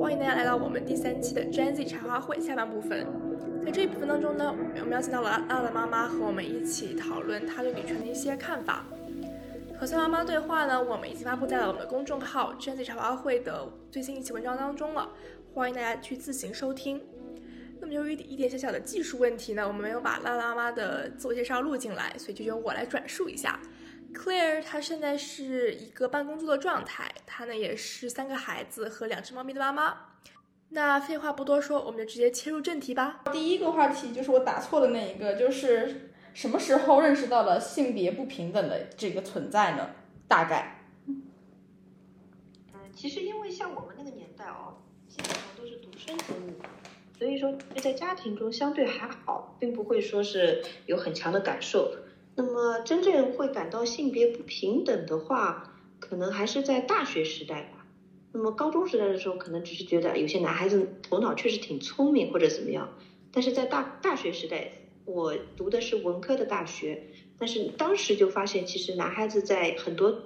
欢迎大家来到我们第三期的 Gen Z 茶话会下半部分。在这一部分当中呢，我们邀请到了阿的妈妈和我们一起讨论她对女权的一些看法。和三妈妈对话呢，我们已经发布在了我们的公众号 Gen Z 茶话会的最新一期文章当中了，欢迎大家去自行收听。那么由于一点小小的技术问题呢，我们没有把拉拉妈妈的自我介绍录进来，所以就由我来转述一下。Claire 她现在是一个半工作的状态，她呢也是三个孩子和两只猫咪的妈妈。那废话不多说，我们就直接切入正题吧。第一个话题就是我打错的那一个，就是什么时候认识到了性别不平等的这个存在呢？大概，嗯，其实因为像我们那个年代哦，基本上都是独生子女，所以说在家庭中相对还好，并不会说是有很强的感受。那么真正会感到性别不平等的话，可能还是在大学时代吧。那么高中时代的时候，可能只是觉得有些男孩子头脑确实挺聪明或者怎么样。但是在大大学时代，我读的是文科的大学，但是当时就发现，其实男孩子在很多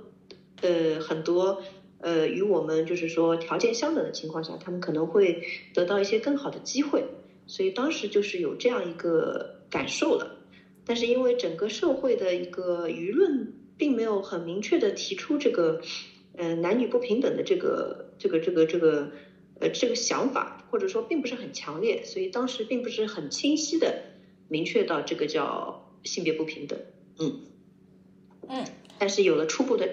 呃很多呃与我们就是说条件相等的情况下，他们可能会得到一些更好的机会。所以当时就是有这样一个感受了。但是因为整个社会的一个舆论并没有很明确的提出这个，呃，男女不平等的这个这个这个这个呃这个想法，或者说并不是很强烈，所以当时并不是很清晰的明确到这个叫性别不平等，嗯嗯，但是有了初步的。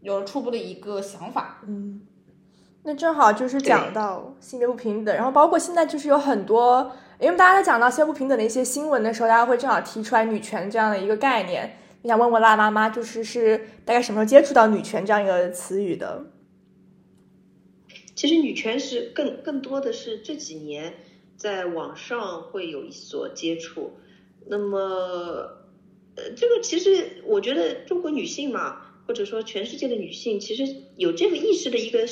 有了初步的一个想法，嗯，那正好就是讲到性别不平等，然后包括现在就是有很多。因为大家在讲到性别不平等的一些新闻的时候，大家会正好提出来女权这样的一个概念。你想问问辣妈妈，就是是大概什么时候接触到女权这样一个词语的？其实女权是更更多的是这几年在网上会有所接触。那么，呃，这个其实我觉得中国女性嘛，或者说全世界的女性，其实有这个意识的一个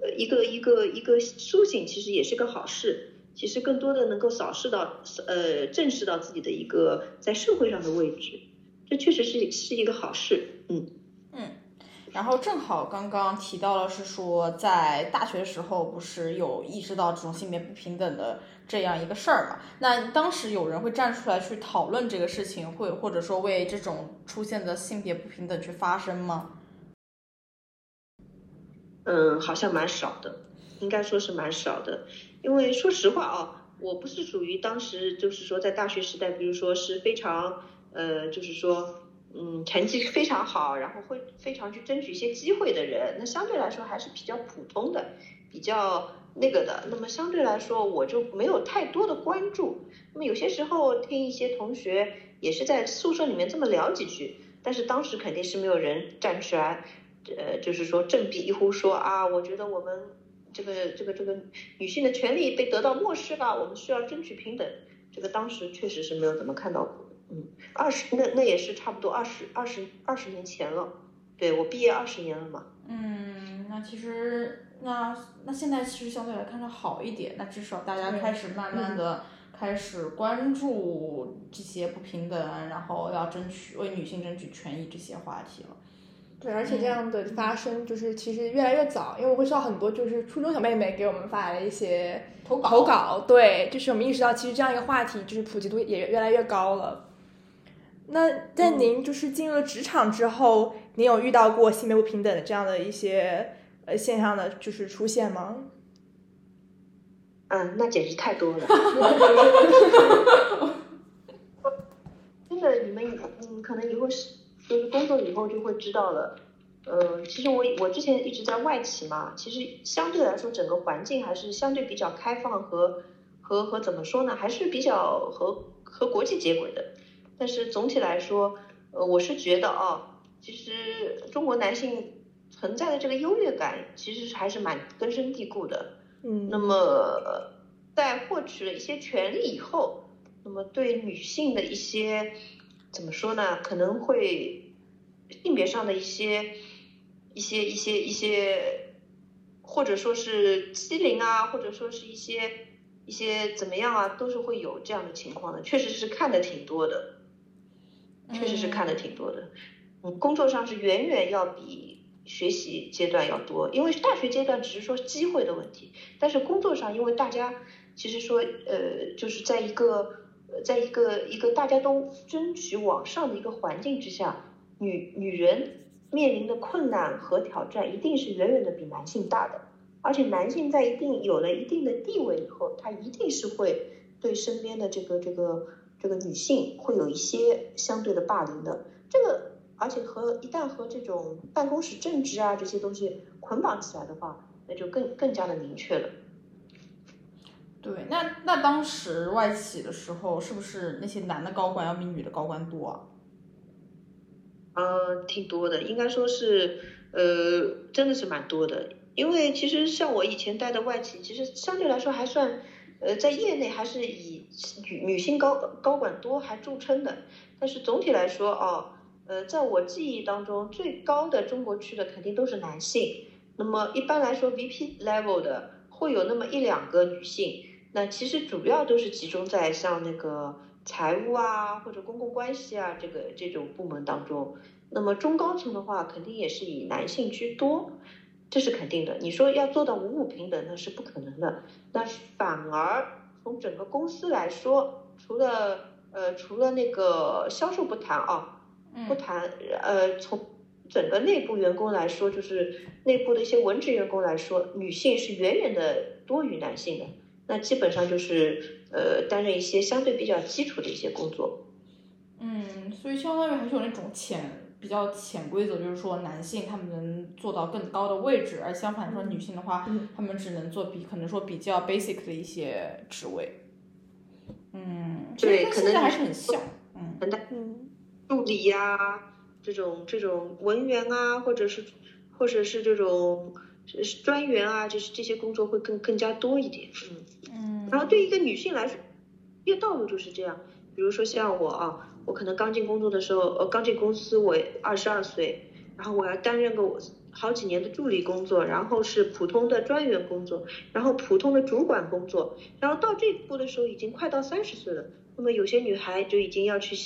呃一个一个一个苏醒，其实也是个好事。其实更多的能够扫视到，呃，正视到自己的一个在社会上的位置，这确实是是一个好事，嗯嗯。然后正好刚刚提到了是说，在大学的时候不是有意识到这种性别不平等的这样一个事儿嘛？那当时有人会站出来去讨论这个事情，会或者说为这种出现的性别不平等去发声吗？嗯，好像蛮少的，应该说是蛮少的。因为说实话啊，我不是属于当时就是说在大学时代，比如说是非常呃，就是说嗯，成绩非常好，然后会非常去争取一些机会的人。那相对来说还是比较普通的，比较那个的。那么相对来说，我就没有太多的关注。那么有些时候听一些同学也是在宿舍里面这么聊几句，但是当时肯定是没有人站出来，呃，就是说振臂一呼说啊，我觉得我们。这个这个这个女性的权利被得到漠视了，我们需要争取平等。这个当时确实是没有怎么看到过，嗯，二十那那也是差不多二十二十二十年前了，对我毕业二十年了嘛。嗯，那其实那那现在其实相对来看要好一点，那至少大家开始慢慢的开始关注这些不平等，然后要争取为女性争取权益这些话题了。对，而且这样的发生就是其实越来越早，因为我会收到很多就是初中小妹妹给我们发来的一些投稿，投稿，对，就是我们意识到其实这样一个话题就是普及度也越来越高了。那在您就是进入了职场之后，您有遇到过性别不平等的这样的一些呃现象的，就是出现吗？嗯，那简直太多了。真的，你们嗯，可能以后是。就是工作以后就会知道了，呃，其实我我之前一直在外企嘛，其实相对来说整个环境还是相对比较开放和和和怎么说呢，还是比较和和国际接轨的。但是总体来说，呃，我是觉得啊，其实中国男性存在的这个优越感，其实还是蛮根深蒂固的。嗯。那么在获取了一些权利以后，那么对女性的一些。怎么说呢？可能会性别上的一些、一些、一些、一些，或者说是欺凌啊，或者说是一些、一些怎么样啊，都是会有这样的情况的。确实是看的挺多的，确实是看的挺多的。嗯，工作上是远远要比学习阶段要多，因为大学阶段只是说机会的问题，但是工作上，因为大家其实说呃，就是在一个呃，在一个一个大家都争取往上的一个环境之下，女女人面临的困难和挑战一定是远远的比男性大的，而且男性在一定有了一定的地位以后，他一定是会对身边的这个这个这个女性会有一些相对的霸凌的，这个。而且和一旦和这种办公室政治啊这些东西捆绑起来的话，那就更更加的明确了。对，那那当时外企的时候，是不是那些男的高管要比女的高管多啊？呃，挺多的，应该说是，呃，真的是蛮多的。因为其实像我以前待的外企，其实相对来说还算，呃，在业内还是以女女性高高管多还著称的。但是总体来说哦。呃，在我记忆当中，最高的中国区的肯定都是男性。那么一般来说，VP level 的会有那么一两个女性。那其实主要都是集中在像那个财务啊或者公共关系啊这个这种部门当中。那么中高层的话，肯定也是以男性居多，这是肯定的。你说要做到五五平等，那是不可能的。那反而从整个公司来说，除了呃除了那个销售不谈啊。不谈，呃，从整个内部员工来说，就是内部的一些文职员工来说，女性是远远的多于男性的。那基本上就是呃，担任一些相对比较基础的一些工作。嗯，所以相当于还是有那种潜比较潜规则，就是说男性他们能做到更高的位置，而相反说女性的话，他们只能做比可能说比较 basic 的一些职位。嗯，对，可能还是很像，嗯，嗯。助理呀，这种这种文员啊，或者是或者是这种专员啊，就是这些工作会更更加多一点。嗯嗯。然后对于一个女性来说，业道路就是这样。比如说像我啊，我可能刚进工作的时候，呃，刚进公司我二十二岁，然后我要担任个好几年的助理工作，然后是普通的专员工作，然后普通的主管工作，然后到这一步的时候已经快到三十岁了。那么有些女孩就已经要去。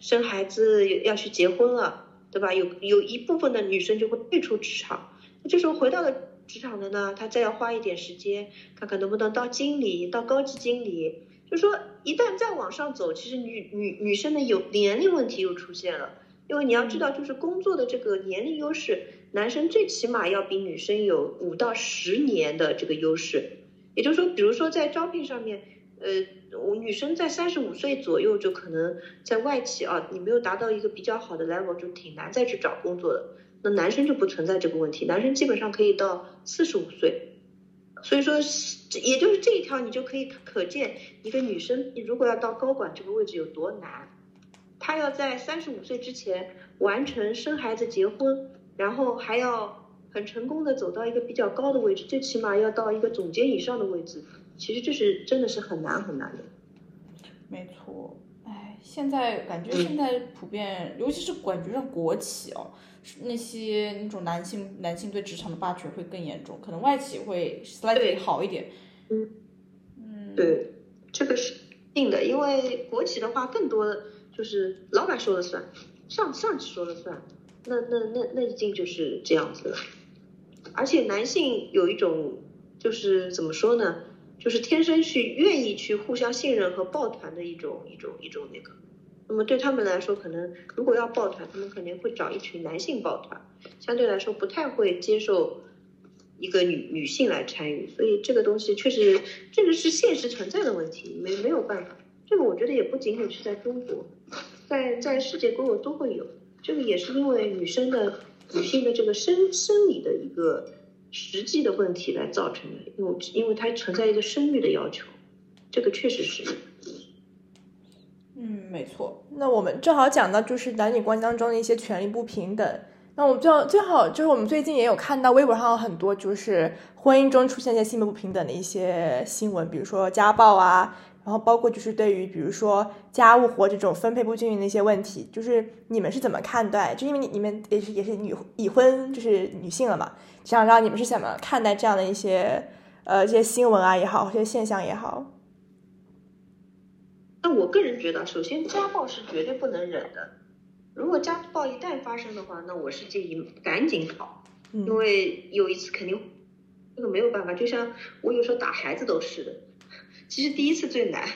生孩子要去结婚了，对吧？有有一部分的女生就会退出职场，那这时候回到了职场的呢，他再要花一点时间，看看能不能到经理，到高级经理。就说一旦再往上走，其实女女女生的有年龄问题又出现了，因为你要知道，就是工作的这个年龄优势，男生最起码要比女生有五到十年的这个优势。也就是说，比如说在招聘上面。呃，我女生在三十五岁左右就可能在外企啊，你没有达到一个比较好的 level，就挺难再去找工作的。那男生就不存在这个问题，男生基本上可以到四十五岁。所以说，也就是这一条，你就可以可见一个女生，你如果要到高管这个位置有多难。她要在三十五岁之前完成生孩子、结婚，然后还要很成功的走到一个比较高的位置，最起码要到一个总监以上的位置。其实这是真的是很难很难的，没错。哎，现在感觉现在普遍，尤其是感觉上国企哦，那些那种男性男性对职场的霸权会更严重，可能外企会 slightly 好一点。嗯嗯，对，这个是定的，因为国企的话更多的就是老板说了算，上上级说了算，那那那那一定就是这样子了。而且男性有一种就是怎么说呢？就是天生去愿意去互相信任和抱团的一种一种一种那个，那么对他们来说，可能如果要抱团，他们肯定会找一群男性抱团，相对来说不太会接受一个女女性来参与，所以这个东西确实这个是现实存在的问题，没没有办法。这个我觉得也不仅仅是在中国，在在世界各国都会有，这个也是因为女生的女性的这个生生理的一个。实际的问题来造成的，因为因为它存在一个生育的要求，这个确实是。嗯，没错。那我们正好讲到就是男女关系当中的一些权利不平等。那我们最最好就是我们最近也有看到微博上有很多就是婚姻中出现一些性别不平等的一些新闻，比如说家暴啊。然后包括就是对于比如说家务活这种分配不均匀的一些问题，就是你们是怎么看待？就因为你你们也是也是女已婚就是女性了嘛，想知道你们是怎么看待这样的一些呃这些新闻啊也好，这些现象也好。那我个人觉得，首先家暴是绝对不能忍的。如果家暴一旦发生的话，那我是建议赶紧跑。因为有一次肯定这个没有办法，就像我有时候打孩子都是的。其实第一次最难，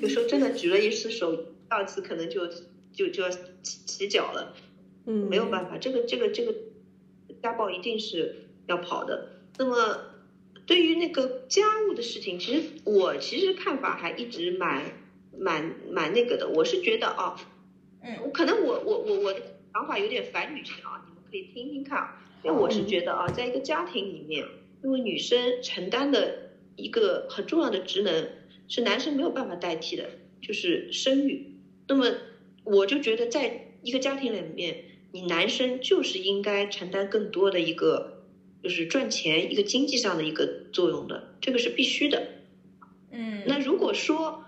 有时候真的举了一次手，第二次可能就就就要起起脚了。嗯，没有办法，这个这个这个家暴一定是要跑的。那么对于那个家务的事情，其实我其实看法还一直蛮蛮蛮那个的。我是觉得啊，嗯，我可能我我我我的想法有点反女性啊，你们可以听听看。因为我是觉得啊，在一个家庭里面，因为女生承担的一个很重要的职能是男生没有办法代替的，就是生育。那么我就觉得，在一个家庭里面，你男生就是应该承担更多的一个，就是赚钱一个经济上的一个作用的，这个是必须的。嗯，那如果说，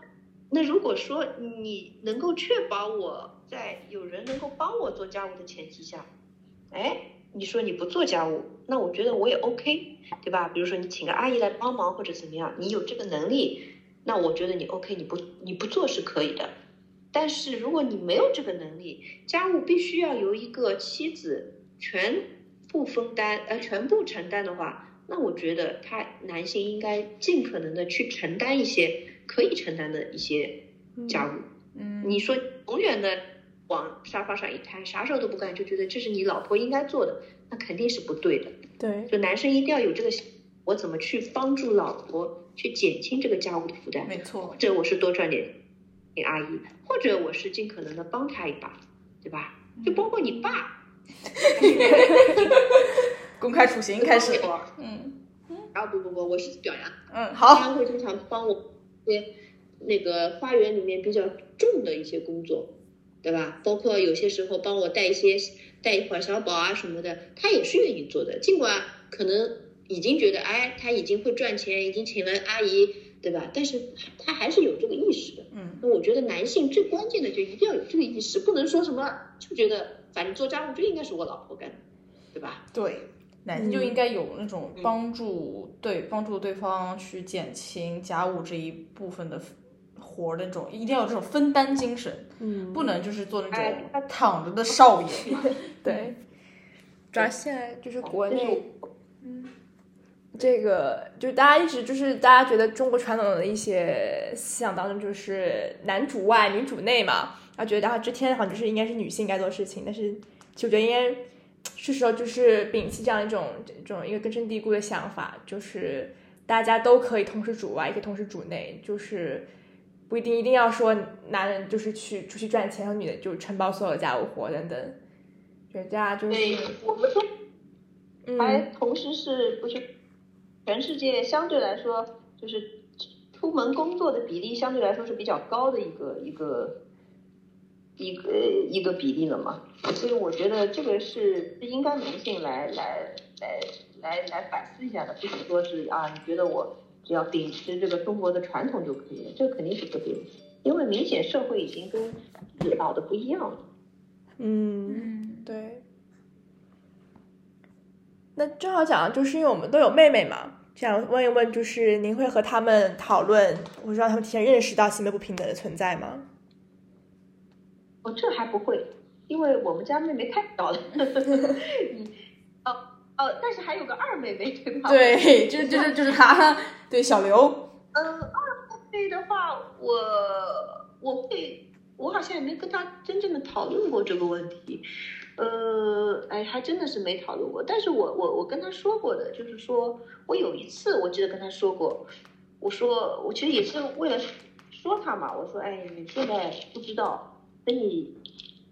那如果说你能够确保我在有人能够帮我做家务的前提下，哎，你说你不做家务，那我觉得我也 OK，对吧？比如说你请个阿姨来帮忙或者怎么样，你有这个能力，那我觉得你 OK，你不你不做是可以的。但是如果你没有这个能力，家务必须要由一个妻子全部分担，呃，全部承担的话，那我觉得他男性应该尽可能的去承担一些可以承担的一些家务。嗯，你说永远的往沙发上一瘫，啥事儿都不干，就觉得这是你老婆应该做的，那肯定是不对的。对，就男生一定要有这个，我怎么去帮助老婆去减轻这个家务的负担？没错或，者我是多赚点给阿姨，或者我是尽可能的帮他一把，对吧？就包括你爸，公开处刑开始，我嗯啊不不不，我是表扬，嗯，好他好，会经常帮我一些那个花园里面比较重的一些工作，对吧？包括有些时候帮我带一些带一会儿小宝啊什么的，他也是愿意做的。尽管可能已经觉得，哎，他已经会赚钱，已经请了阿姨，对吧？但是他还是有这个意识的。嗯那我觉得男性最关键的就一定要有这个意识，不能说什么就觉得反正做家务就应该是我老婆干的，对吧？对，男性就应该有那种帮助对帮助对方去减轻家务这一部分的活的那种，一定要有这种分担精神，嗯，不能就是做那哎种躺着的少爷。对，主要现在就是国内，嗯，这个就是大家一直就是大家觉得中国传统的一些思想当中就是男主外女主内嘛，然后觉得啊这天好像就是应该是女性该做的事情，但是其实我觉得应该是时候就是摒弃这样一种这种一个根深蒂固的想法，就是大家都可以同时主外，也可以同时主内，就是不一定一定要说男人就是去出去赚钱，和女的就承包所有家务活等等，觉得大家就是对，我们说还嗯同时是不是全世界相对来说就是出门工作的比例相对来说是比较高的一个一个一个一个比例了嘛？所以我觉得这个是是应该男性来来来来来反思一下的，不是说是啊，你觉得我只要秉持这个中国的传统就可以了，这个肯定是不对的，因为明显社会已经跟老的不一样了。嗯。嗯，对。那正好讲，就是因为我们都有妹妹嘛，想问一问，就是您会和他们讨论，或者让他们提前认识到性别不平等的存在吗？哦，这还不会，因为我们家妹妹太小了。你 哦哦，但是还有个二妹妹，对吧？。对，就就是就是他，对小刘，嗯，二妹妹的话，我我会，我好像也没跟他真正的讨论过这个问题。呃，哎，还真的是没讨论过。但是我我我跟他说过的，就是说我有一次我记得跟他说过，我说我其实也是为了说他嘛，我说哎，你现在不知道，等你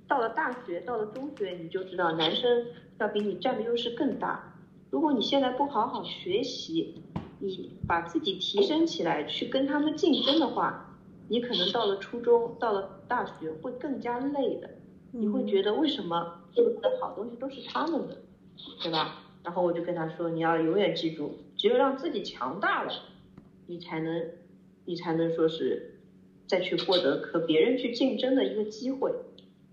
到了大学，到了中学，你就知道男生要比你占的优势更大。如果你现在不好好学习，你把自己提升起来，去跟他们竞争的话，你可能到了初中，到了大学会更加累的。你会觉得为什么这么多好东西都是他们的，对吧？然后我就跟他说，你要永远记住，只有让自己强大了，你才能，你才能说是再去获得和别人去竞争的一个机会。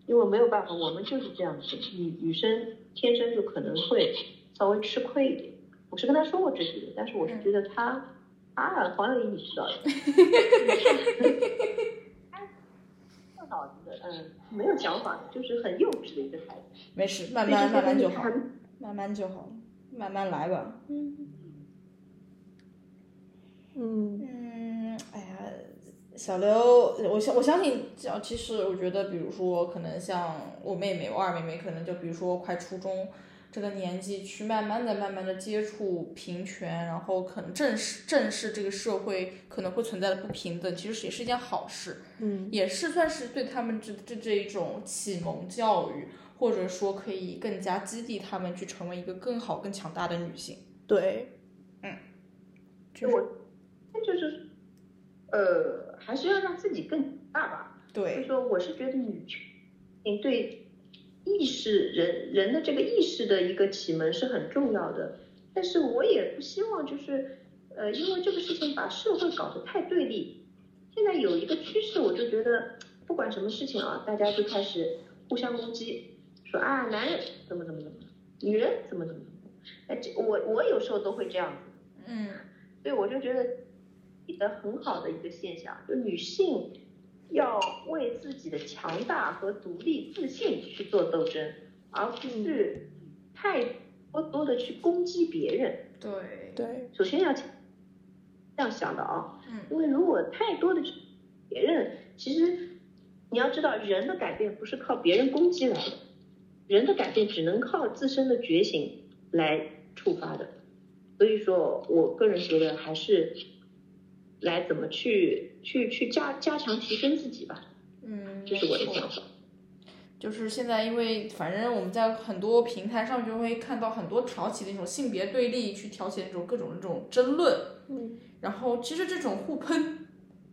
因为没有办法，我们就是这样子，女女生天生就可能会稍微吃亏一点。我是跟他说过这些的，但是我是觉得他，啊，黄晓莹你知道的，他脑子的，嗯，没有想法，就是很幼稚的一个孩子。没事，慢慢慢慢就好，慢慢就好。慢慢来吧。嗯嗯嗯，小刘，我相我相信，只其实我觉得，比如说，可能像我妹妹，我二妹妹，可能就比如说快初中这个年纪，去慢慢的、慢慢的接触平权，然后可能正视正视这个社会可能会存在的不平等，其实也是一件好事，嗯也是算是对他们这这这一种启蒙教育，或者说可以更加激励他们去成为一个更好、更强大的女性。对，嗯就我，那就是，呃，还是要让自己更大吧。对，就，说，我是觉得女权对意识人人的这个意识的一个启蒙是很重要的。但是我也不希望就是，呃，因为这个事情把社会搞得太对立。现在有一个趋势，我就觉得不管什么事情啊，大家就开始互相攻击，说啊，男人怎么怎么怎么，女人怎么怎么怎么。哎，这我我有时候都会这样子。嗯所以我就觉得一个很好的一个现象，就女性要为自己的强大和独立自信去做斗争，而不是太过多的去攻击别人。对，对，首先要这样想的啊，嗯因为如果太多的去别人，其实你要知道，人的改变不是靠别人攻击来的，人的改变只能靠自身的觉醒来触发的。所以说我个人觉得还是来怎么去去去加加强提升自己吧，嗯，这是我的想法。就是现在，因为反正我们在很多平台上就会看到很多挑起那种性别对立，去挑起那种各种那种争论，嗯。然后其实这种互喷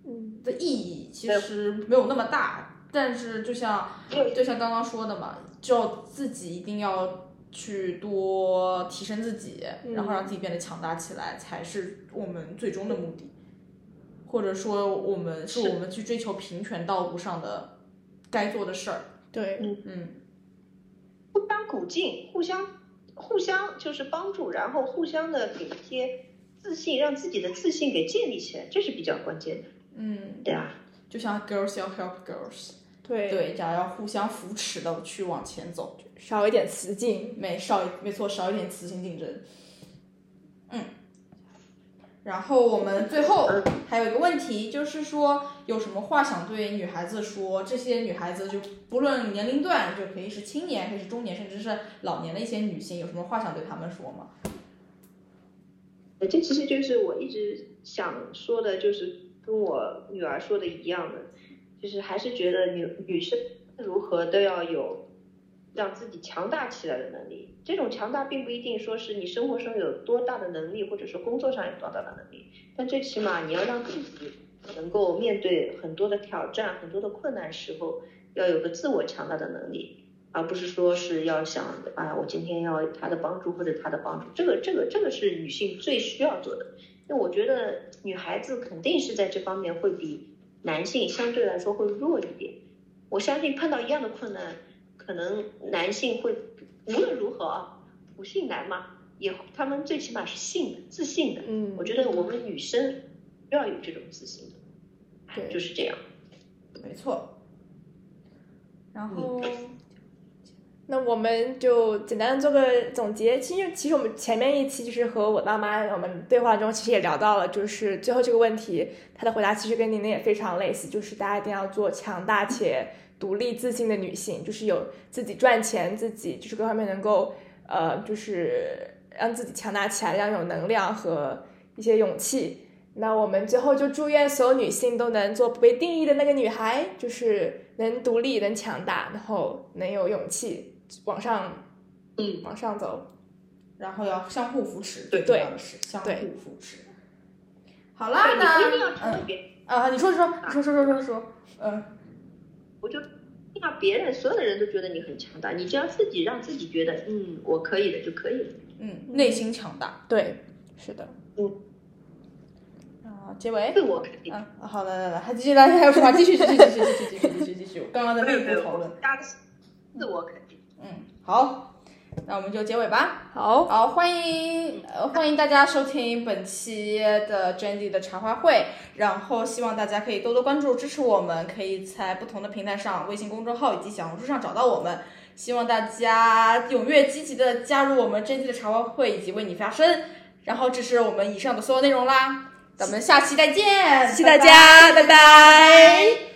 嗯的意义其实没有那么大，但是就像就像刚刚说的嘛，就自己一定要去多提升自己，然后让自己变得强大起来，才是我们最终的目的，或者说我们是我们去追求平权道路上的该做的事儿，对，嗯。互相鼓劲，互相互相就是帮助，然后互相的给一些自信，让自己的自信给建立起来，这是比较关键的，嗯，对啊。就像 girls 要 help girls，对对，这样要互相扶持的去往前走，少一点雌竞，没少没错，少一点雌性竞争。嗯，然后我们最后还有一个问题，就是说有什么话想对女孩子说？这些女孩子就不论年龄段，就可以是青年，可以是中年，甚至是老年的一些女性，有什么话想对她们说吗？这其实就是我一直想说的，就是跟我女儿说的一样的，就是还是觉得女女生如何都要有让自己强大起来的能力。这种强大并不一定说是你生活上有多大的能力，或者说工作上有多大的能力，但最起码你要让自己能够面对很多的挑战、很多的困难时候，要有个自我强大的能力。而不是说是要想啊，我今天要他的帮助或者他的帮助，这个这个这个是女性最需要做的。那我觉得女孩子肯定是在这方面会比男性相对来说会弱一点。我相信碰到一样的困难，可能男性会无论如何啊，普信男嘛，也他们最起码是信的、自信的。嗯我觉得我们女生要有这种自信的，哎对就是这样。没错。然后，那我们就简单做个总结。其实，其实我们前面一期就是和我爸妈我们对话中，其实也聊到了，就是最后这个问题，他的回答其实跟您的也非常类似，就是大家一定要做强大且独立自信的女性，就是有自己赚钱，自己就是各方面能够呃，就是让自己强大起来，让有能量和一些勇气。那我们最后就祝愿所有女性都能做不被定义的那个女孩，就是能独立、能强大，然后能有勇气往上，嗯，往上走。然后要相互扶持，对最重要的是相互扶持。好啦，对，你那不一定要成别人。啊，你说你说你说说说说说，嗯。我就让别人所有的人都觉得你很强大，你只要自己让自己觉得，嗯，我可以的就可以了。嗯，内心强大。对，是的，啊，结尾。自我肯定。嗯，好的，来来，还继续来，还有话继续，继续，继续，继续，继续，继续，继续。刚刚的内部讨论。加的自我肯定。嗯，好，那我们就结尾吧。好，好，欢迎呃欢迎大家收听本期的 Jandy 的茶话会，然后希望大家可以多多关注支持我们，可以在不同的平台上，微信公众号以及小红书上找到我们。希望大家踊跃积极的加入我们这期的茶话会，以及为你发声。然后这是我们以上的所有内容啦，咱们下期再见，谢谢大家，拜拜